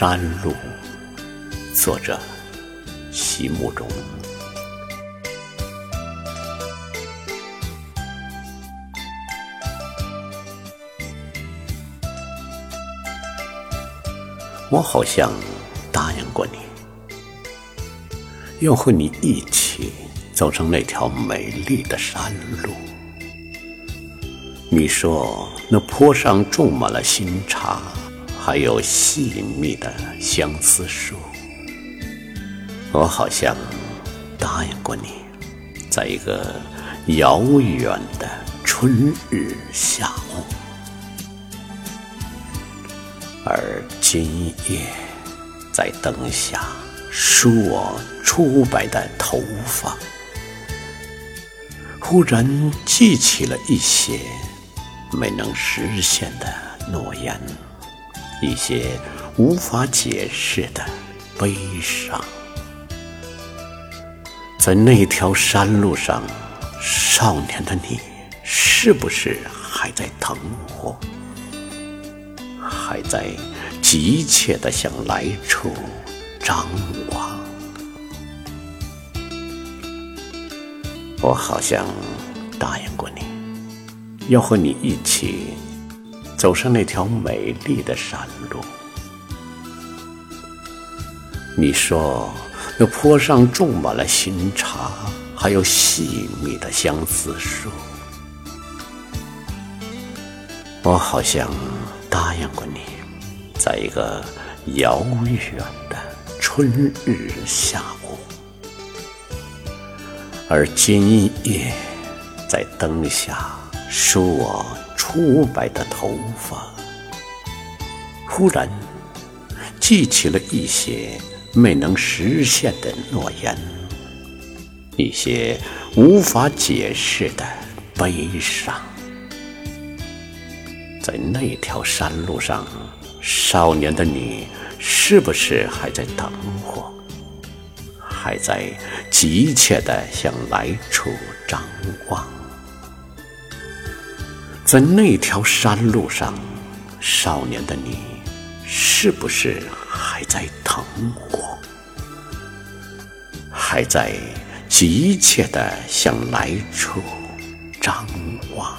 山路，作者席慕容。我好像答应过你，要和你一起走上那条美丽的山路。你说那坡上种满了新茶，还有细密的相思树。我好像答应过你，在一个遥远的春日下午，而今夜在灯下梳我初白的头发，忽然记起了一些。没能实现的诺言，一些无法解释的悲伤，在那条山路上，少年的你，是不是还在等我？还在急切地向来处张望？我好像答应过你。要和你一起走上那条美丽的山路。你说那坡上种满了新茶，还有细密的相思树。我好像答应过你，在一个遥远的春日下午，而今夜在灯下。梳我初白的头发，忽然记起了一些没能实现的诺言，一些无法解释的悲伤。在那条山路上，少年的你，是不是还在等我？还在急切地向来处张望？在那条山路上，少年的你，是不是还在等我？还在急切地向来处张望？